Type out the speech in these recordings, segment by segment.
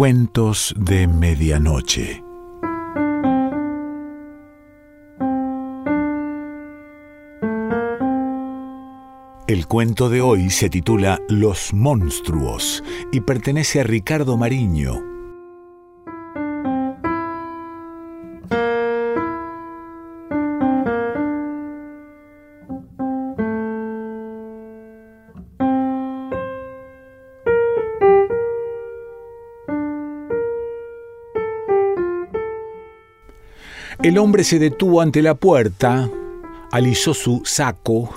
Cuentos de Medianoche. El cuento de hoy se titula Los monstruos y pertenece a Ricardo Mariño. El hombre se detuvo ante la puerta, alisó su saco,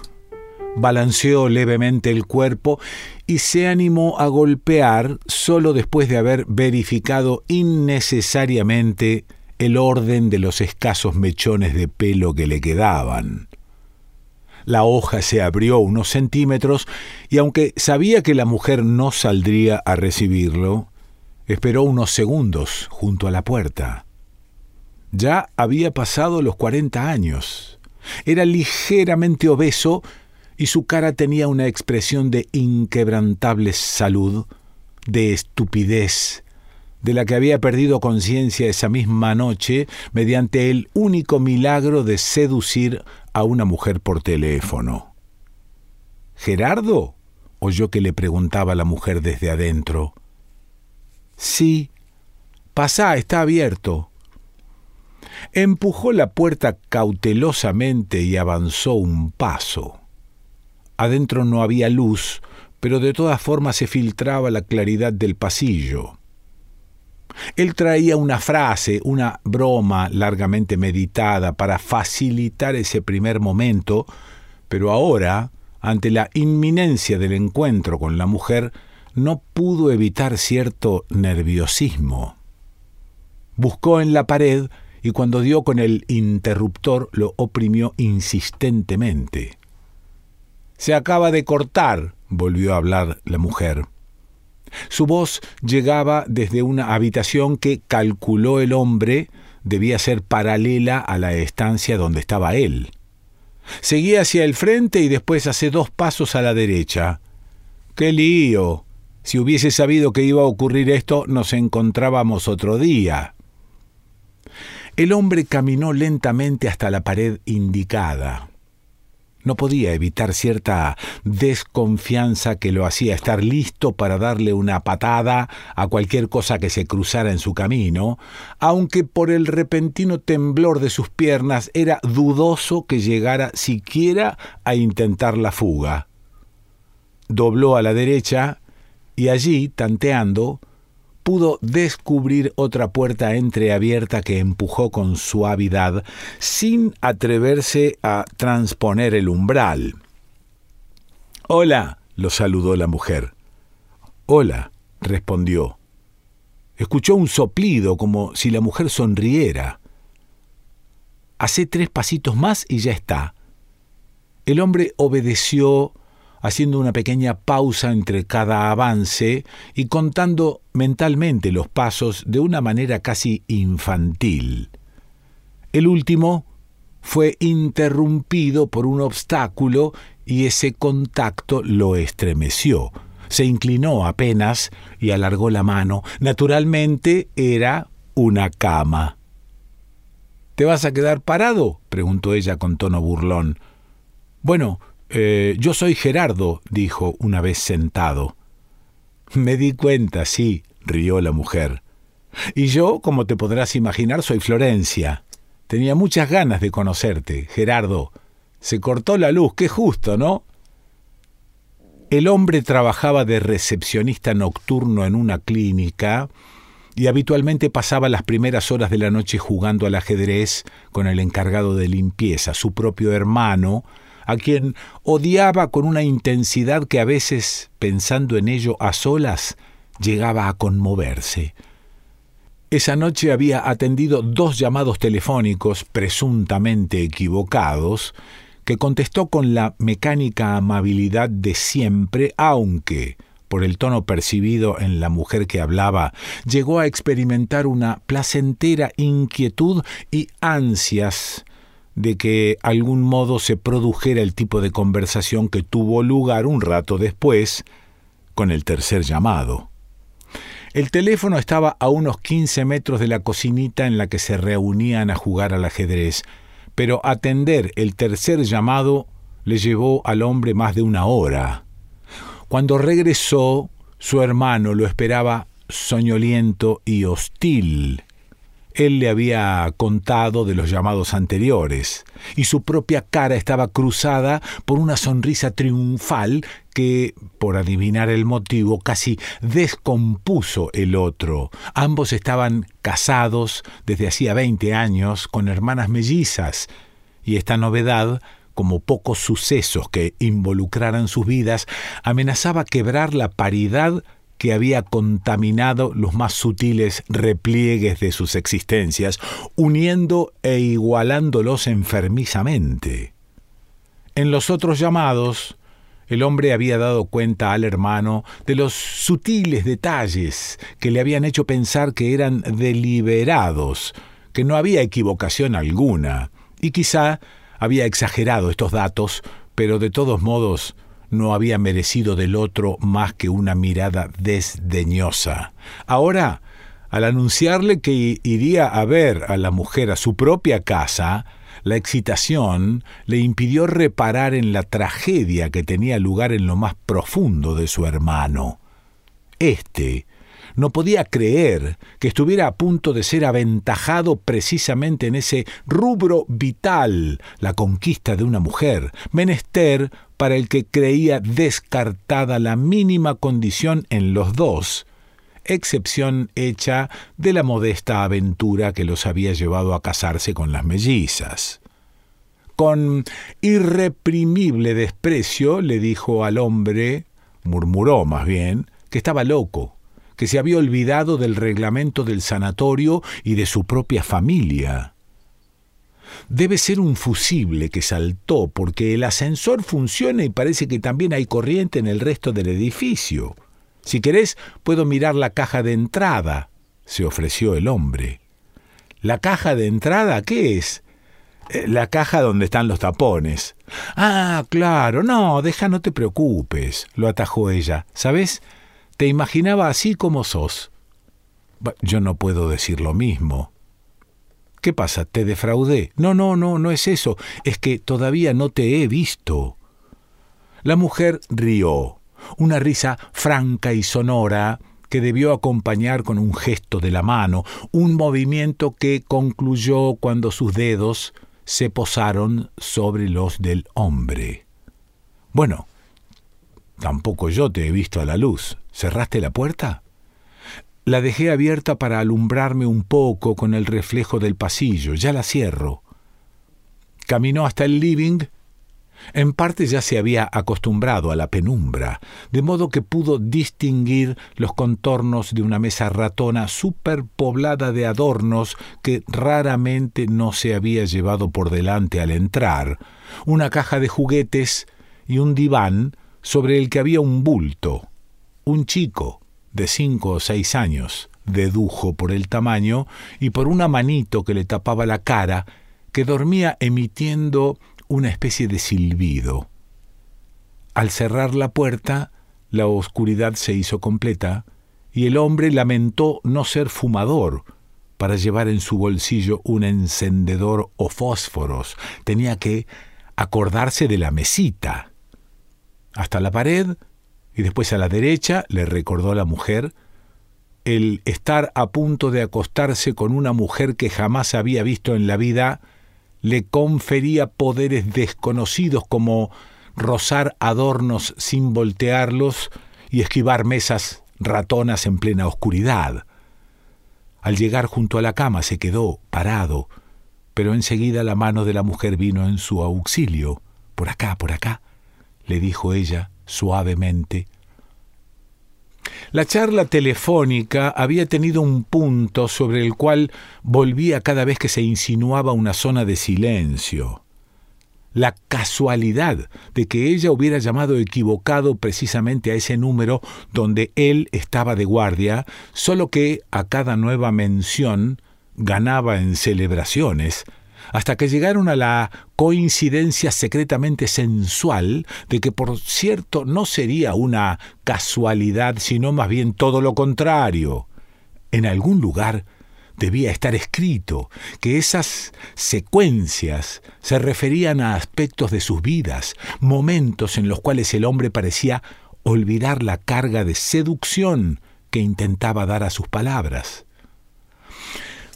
balanceó levemente el cuerpo y se animó a golpear solo después de haber verificado innecesariamente el orden de los escasos mechones de pelo que le quedaban. La hoja se abrió unos centímetros y aunque sabía que la mujer no saldría a recibirlo, esperó unos segundos junto a la puerta. Ya había pasado los cuarenta años. Era ligeramente obeso y su cara tenía una expresión de inquebrantable salud, de estupidez, de la que había perdido conciencia esa misma noche mediante el único milagro de seducir a una mujer por teléfono. ¿Gerardo? oyó que le preguntaba la mujer desde adentro. Sí. Pasá, está abierto. Empujó la puerta cautelosamente y avanzó un paso. Adentro no había luz, pero de todas formas se filtraba la claridad del pasillo. Él traía una frase, una broma largamente meditada para facilitar ese primer momento, pero ahora, ante la inminencia del encuentro con la mujer, no pudo evitar cierto nerviosismo. Buscó en la pared y cuando dio con el interruptor lo oprimió insistentemente. Se acaba de cortar, volvió a hablar la mujer. Su voz llegaba desde una habitación que calculó el hombre debía ser paralela a la estancia donde estaba él. Seguía hacia el frente y después hace dos pasos a la derecha. ¡Qué lío! Si hubiese sabido que iba a ocurrir esto, nos encontrábamos otro día. El hombre caminó lentamente hasta la pared indicada. No podía evitar cierta desconfianza que lo hacía estar listo para darle una patada a cualquier cosa que se cruzara en su camino, aunque por el repentino temblor de sus piernas era dudoso que llegara siquiera a intentar la fuga. Dobló a la derecha y allí, tanteando, pudo descubrir otra puerta entreabierta que empujó con suavidad, sin atreverse a transponer el umbral. Hola, lo saludó la mujer. Hola, respondió. Escuchó un soplido como si la mujer sonriera. Hacé tres pasitos más y ya está. El hombre obedeció haciendo una pequeña pausa entre cada avance y contando mentalmente los pasos de una manera casi infantil. El último fue interrumpido por un obstáculo y ese contacto lo estremeció. Se inclinó apenas y alargó la mano. Naturalmente era una cama. ¿Te vas a quedar parado? preguntó ella con tono burlón. Bueno, eh, yo soy Gerardo, dijo una vez sentado. Me di cuenta, sí, rió la mujer. Y yo, como te podrás imaginar, soy Florencia. Tenía muchas ganas de conocerte, Gerardo. Se cortó la luz, qué justo, ¿no? El hombre trabajaba de recepcionista nocturno en una clínica y habitualmente pasaba las primeras horas de la noche jugando al ajedrez con el encargado de limpieza, su propio hermano, a quien odiaba con una intensidad que a veces, pensando en ello a solas, llegaba a conmoverse. Esa noche había atendido dos llamados telefónicos presuntamente equivocados, que contestó con la mecánica amabilidad de siempre, aunque, por el tono percibido en la mujer que hablaba, llegó a experimentar una placentera inquietud y ansias de que algún modo se produjera el tipo de conversación que tuvo lugar un rato después con el tercer llamado. El teléfono estaba a unos 15 metros de la cocinita en la que se reunían a jugar al ajedrez, pero atender el tercer llamado le llevó al hombre más de una hora. Cuando regresó, su hermano lo esperaba soñoliento y hostil. Él le había contado de los llamados anteriores, y su propia cara estaba cruzada por una sonrisa triunfal que, por adivinar el motivo, casi descompuso el otro. Ambos estaban casados desde hacía veinte años con hermanas mellizas, y esta novedad como pocos sucesos que involucraran sus vidas, amenazaba quebrar la paridad que había contaminado los más sutiles repliegues de sus existencias, uniendo e igualándolos enfermizamente. En los otros llamados, el hombre había dado cuenta al hermano de los sutiles detalles que le habían hecho pensar que eran deliberados, que no había equivocación alguna, y quizá había exagerado estos datos, pero de todos modos no había merecido del otro más que una mirada desdeñosa. Ahora, al anunciarle que iría a ver a la mujer a su propia casa, la excitación le impidió reparar en la tragedia que tenía lugar en lo más profundo de su hermano. Este no podía creer que estuviera a punto de ser aventajado precisamente en ese rubro vital, la conquista de una mujer, menester para el que creía descartada la mínima condición en los dos, excepción hecha de la modesta aventura que los había llevado a casarse con las mellizas. Con irreprimible desprecio le dijo al hombre, murmuró más bien, que estaba loco, que se había olvidado del reglamento del sanatorio y de su propia familia. Debe ser un fusible que saltó, porque el ascensor funciona y parece que también hay corriente en el resto del edificio. Si querés, puedo mirar la caja de entrada, se ofreció el hombre. ¿La caja de entrada qué es? Eh, la caja donde están los tapones. Ah, claro, no, deja, no te preocupes, lo atajó ella. ¿Sabes? Imaginaba así como sos. Yo no puedo decir lo mismo. ¿Qué pasa? ¿Te defraudé? No, no, no, no es eso. Es que todavía no te he visto. La mujer rió, una risa franca y sonora que debió acompañar con un gesto de la mano, un movimiento que concluyó cuando sus dedos se posaron sobre los del hombre. Bueno, tampoco yo te he visto a la luz. ¿Cerraste la puerta? La dejé abierta para alumbrarme un poco con el reflejo del pasillo. Ya la cierro. Caminó hasta el living. En parte ya se había acostumbrado a la penumbra, de modo que pudo distinguir los contornos de una mesa ratona superpoblada de adornos que raramente no se había llevado por delante al entrar, una caja de juguetes y un diván sobre el que había un bulto. Un chico de cinco o seis años, dedujo por el tamaño y por una manito que le tapaba la cara, que dormía emitiendo una especie de silbido. Al cerrar la puerta, la oscuridad se hizo completa, y el hombre lamentó no ser fumador, para llevar en su bolsillo un encendedor o fósforos. Tenía que acordarse de la mesita. Hasta la pared y después a la derecha le recordó la mujer el estar a punto de acostarse con una mujer que jamás había visto en la vida le confería poderes desconocidos como rozar adornos sin voltearlos y esquivar mesas ratonas en plena oscuridad. Al llegar junto a la cama se quedó parado, pero enseguida la mano de la mujer vino en su auxilio. Por acá, por acá, le dijo ella, suavemente. La charla telefónica había tenido un punto sobre el cual volvía cada vez que se insinuaba una zona de silencio. La casualidad de que ella hubiera llamado equivocado precisamente a ese número donde él estaba de guardia, solo que a cada nueva mención ganaba en celebraciones, hasta que llegaron a la coincidencia secretamente sensual de que por cierto no sería una casualidad, sino más bien todo lo contrario. En algún lugar debía estar escrito que esas secuencias se referían a aspectos de sus vidas, momentos en los cuales el hombre parecía olvidar la carga de seducción que intentaba dar a sus palabras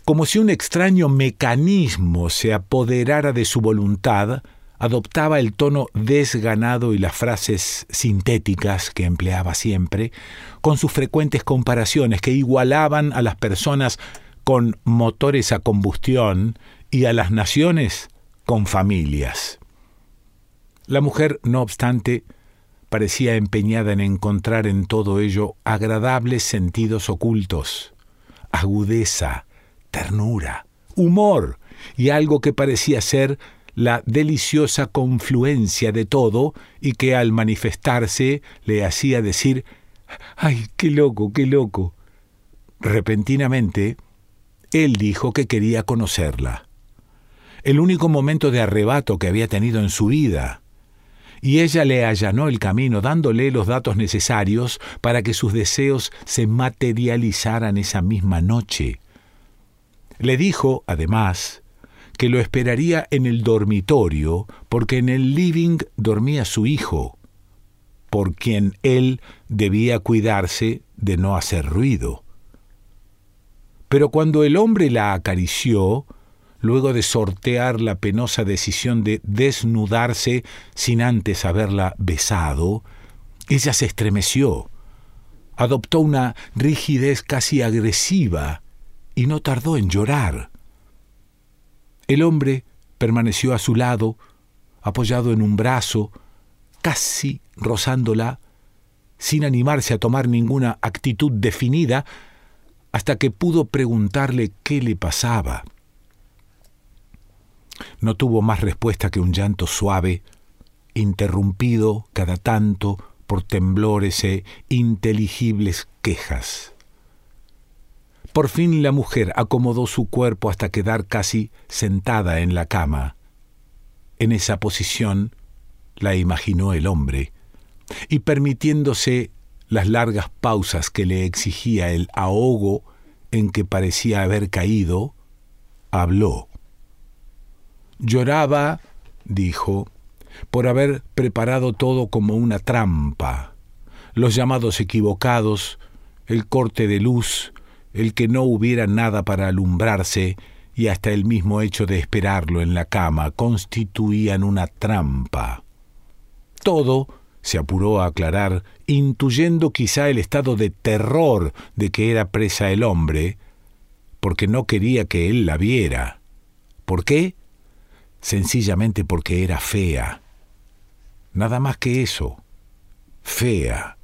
como si un extraño mecanismo se apoderara de su voluntad, adoptaba el tono desganado y las frases sintéticas que empleaba siempre, con sus frecuentes comparaciones que igualaban a las personas con motores a combustión y a las naciones con familias. La mujer, no obstante, parecía empeñada en encontrar en todo ello agradables sentidos ocultos, agudeza, ternura, humor y algo que parecía ser la deliciosa confluencia de todo y que al manifestarse le hacía decir ¡Ay, qué loco, qué loco! Repentinamente, él dijo que quería conocerla. El único momento de arrebato que había tenido en su vida. Y ella le allanó el camino dándole los datos necesarios para que sus deseos se materializaran esa misma noche. Le dijo, además, que lo esperaría en el dormitorio porque en el living dormía su hijo, por quien él debía cuidarse de no hacer ruido. Pero cuando el hombre la acarició, luego de sortear la penosa decisión de desnudarse sin antes haberla besado, ella se estremeció, adoptó una rigidez casi agresiva, y no tardó en llorar. El hombre permaneció a su lado, apoyado en un brazo, casi rozándola, sin animarse a tomar ninguna actitud definida, hasta que pudo preguntarle qué le pasaba. No tuvo más respuesta que un llanto suave, interrumpido cada tanto por temblores e inteligibles quejas. Por fin la mujer acomodó su cuerpo hasta quedar casi sentada en la cama. En esa posición la imaginó el hombre, y permitiéndose las largas pausas que le exigía el ahogo en que parecía haber caído, habló. Lloraba, dijo, por haber preparado todo como una trampa, los llamados equivocados, el corte de luz, el que no hubiera nada para alumbrarse y hasta el mismo hecho de esperarlo en la cama constituían una trampa. Todo se apuró a aclarar, intuyendo quizá el estado de terror de que era presa el hombre, porque no quería que él la viera. ¿Por qué? Sencillamente porque era fea. Nada más que eso. Fea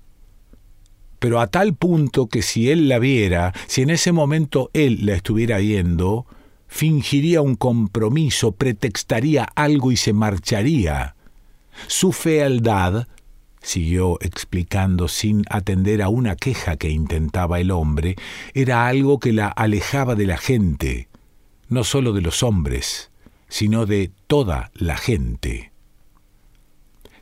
pero a tal punto que si él la viera, si en ese momento él la estuviera viendo, fingiría un compromiso, pretextaría algo y se marcharía. Su fealdad, siguió explicando sin atender a una queja que intentaba el hombre, era algo que la alejaba de la gente, no sólo de los hombres, sino de toda la gente.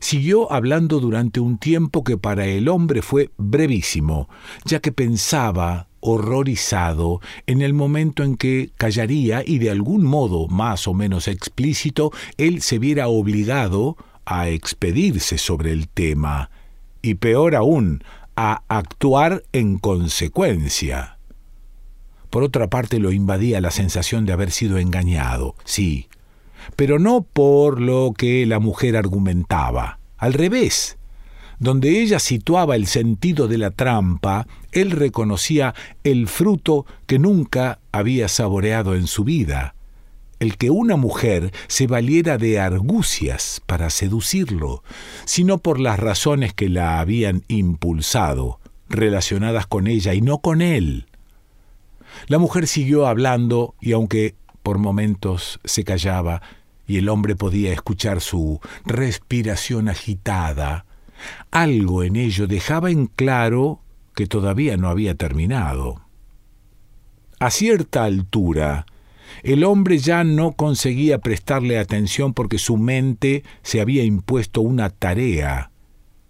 Siguió hablando durante un tiempo que para el hombre fue brevísimo, ya que pensaba, horrorizado, en el momento en que callaría y de algún modo más o menos explícito él se viera obligado a expedirse sobre el tema, y peor aún, a actuar en consecuencia. Por otra parte lo invadía la sensación de haber sido engañado, sí, pero no por lo que la mujer argumentaba. Al revés, donde ella situaba el sentido de la trampa, él reconocía el fruto que nunca había saboreado en su vida, el que una mujer se valiera de argucias para seducirlo, sino por las razones que la habían impulsado, relacionadas con ella y no con él. La mujer siguió hablando y aunque por momentos se callaba y el hombre podía escuchar su respiración agitada, algo en ello dejaba en claro que todavía no había terminado. A cierta altura, El hombre ya no conseguía prestarle atención porque su mente se había impuesto una tarea,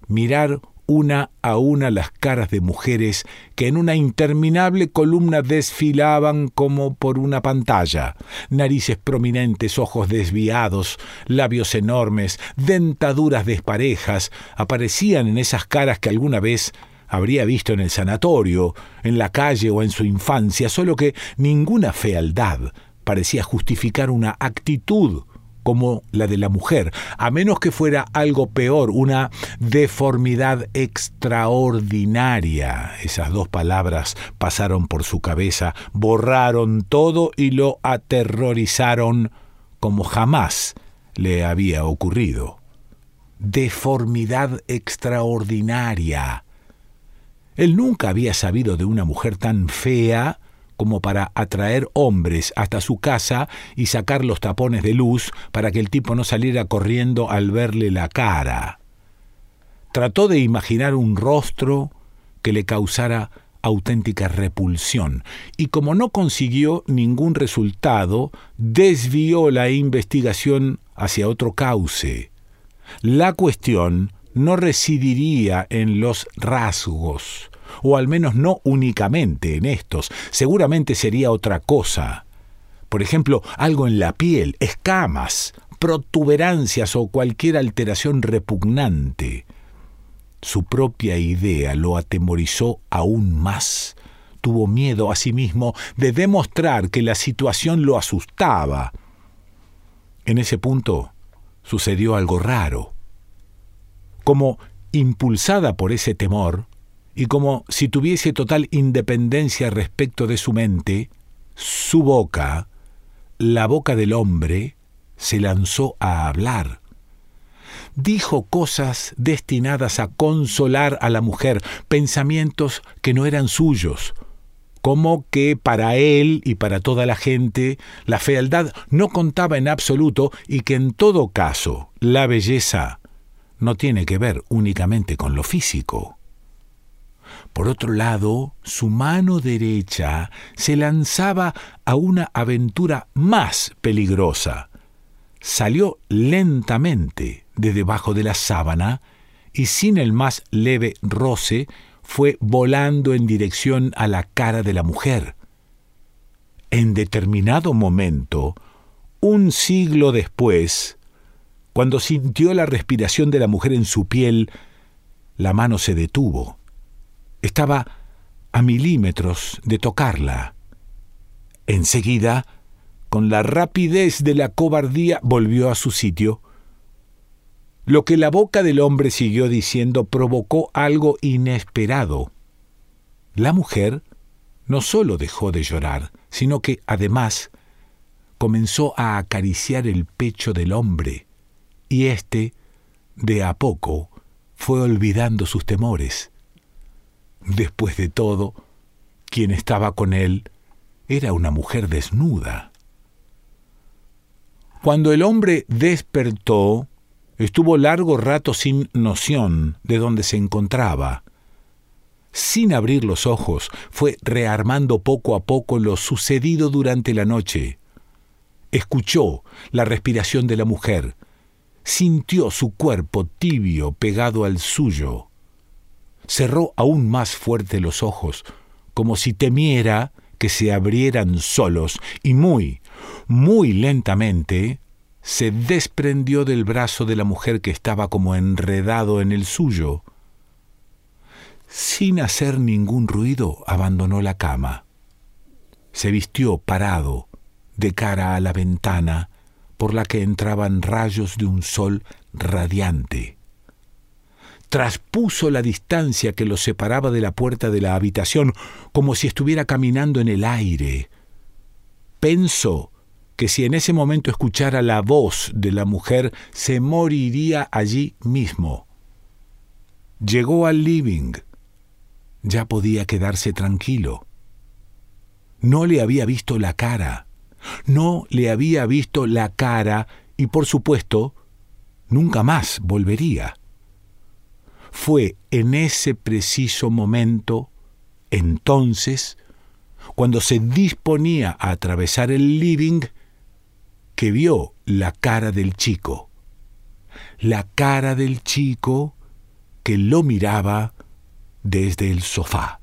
mirar una a una las caras de mujeres que en una interminable columna desfilaban como por una pantalla, narices prominentes, ojos desviados, labios enormes, dentaduras desparejas, aparecían en esas caras que alguna vez habría visto en el sanatorio, en la calle o en su infancia, solo que ninguna fealdad parecía justificar una actitud como la de la mujer, a menos que fuera algo peor, una deformidad extraordinaria. Esas dos palabras pasaron por su cabeza, borraron todo y lo aterrorizaron como jamás le había ocurrido. Deformidad extraordinaria. Él nunca había sabido de una mujer tan fea como para atraer hombres hasta su casa y sacar los tapones de luz para que el tipo no saliera corriendo al verle la cara. Trató de imaginar un rostro que le causara auténtica repulsión, y como no consiguió ningún resultado, desvió la investigación hacia otro cauce. La cuestión no residiría en los rasgos, o al menos no únicamente en estos, seguramente sería otra cosa. Por ejemplo, algo en la piel, escamas, protuberancias o cualquier alteración repugnante. Su propia idea lo atemorizó aún más. Tuvo miedo a sí mismo de demostrar que la situación lo asustaba. En ese punto sucedió algo raro. Como impulsada por ese temor, y como si tuviese total independencia respecto de su mente, su boca, la boca del hombre, se lanzó a hablar. Dijo cosas destinadas a consolar a la mujer, pensamientos que no eran suyos, como que para él y para toda la gente la fealdad no contaba en absoluto y que en todo caso la belleza no tiene que ver únicamente con lo físico. Por otro lado, su mano derecha se lanzaba a una aventura más peligrosa. Salió lentamente de debajo de la sábana y sin el más leve roce fue volando en dirección a la cara de la mujer. En determinado momento, un siglo después, cuando sintió la respiración de la mujer en su piel, la mano se detuvo estaba a milímetros de tocarla. Enseguida, con la rapidez de la cobardía, volvió a su sitio. Lo que la boca del hombre siguió diciendo provocó algo inesperado. La mujer no sólo dejó de llorar, sino que además comenzó a acariciar el pecho del hombre, y éste, de a poco, fue olvidando sus temores. Después de todo, quien estaba con él era una mujer desnuda. Cuando el hombre despertó, estuvo largo rato sin noción de dónde se encontraba. Sin abrir los ojos, fue rearmando poco a poco lo sucedido durante la noche. Escuchó la respiración de la mujer, sintió su cuerpo tibio pegado al suyo cerró aún más fuerte los ojos, como si temiera que se abrieran solos, y muy, muy lentamente se desprendió del brazo de la mujer que estaba como enredado en el suyo. Sin hacer ningún ruido, abandonó la cama. Se vistió parado, de cara a la ventana, por la que entraban rayos de un sol radiante traspuso la distancia que lo separaba de la puerta de la habitación, como si estuviera caminando en el aire. Pensó que si en ese momento escuchara la voz de la mujer, se moriría allí mismo. Llegó al living. Ya podía quedarse tranquilo. No le había visto la cara. No le había visto la cara y por supuesto, nunca más volvería. Fue en ese preciso momento, entonces, cuando se disponía a atravesar el living, que vio la cara del chico. La cara del chico que lo miraba desde el sofá.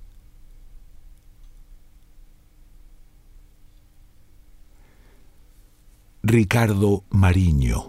Ricardo Mariño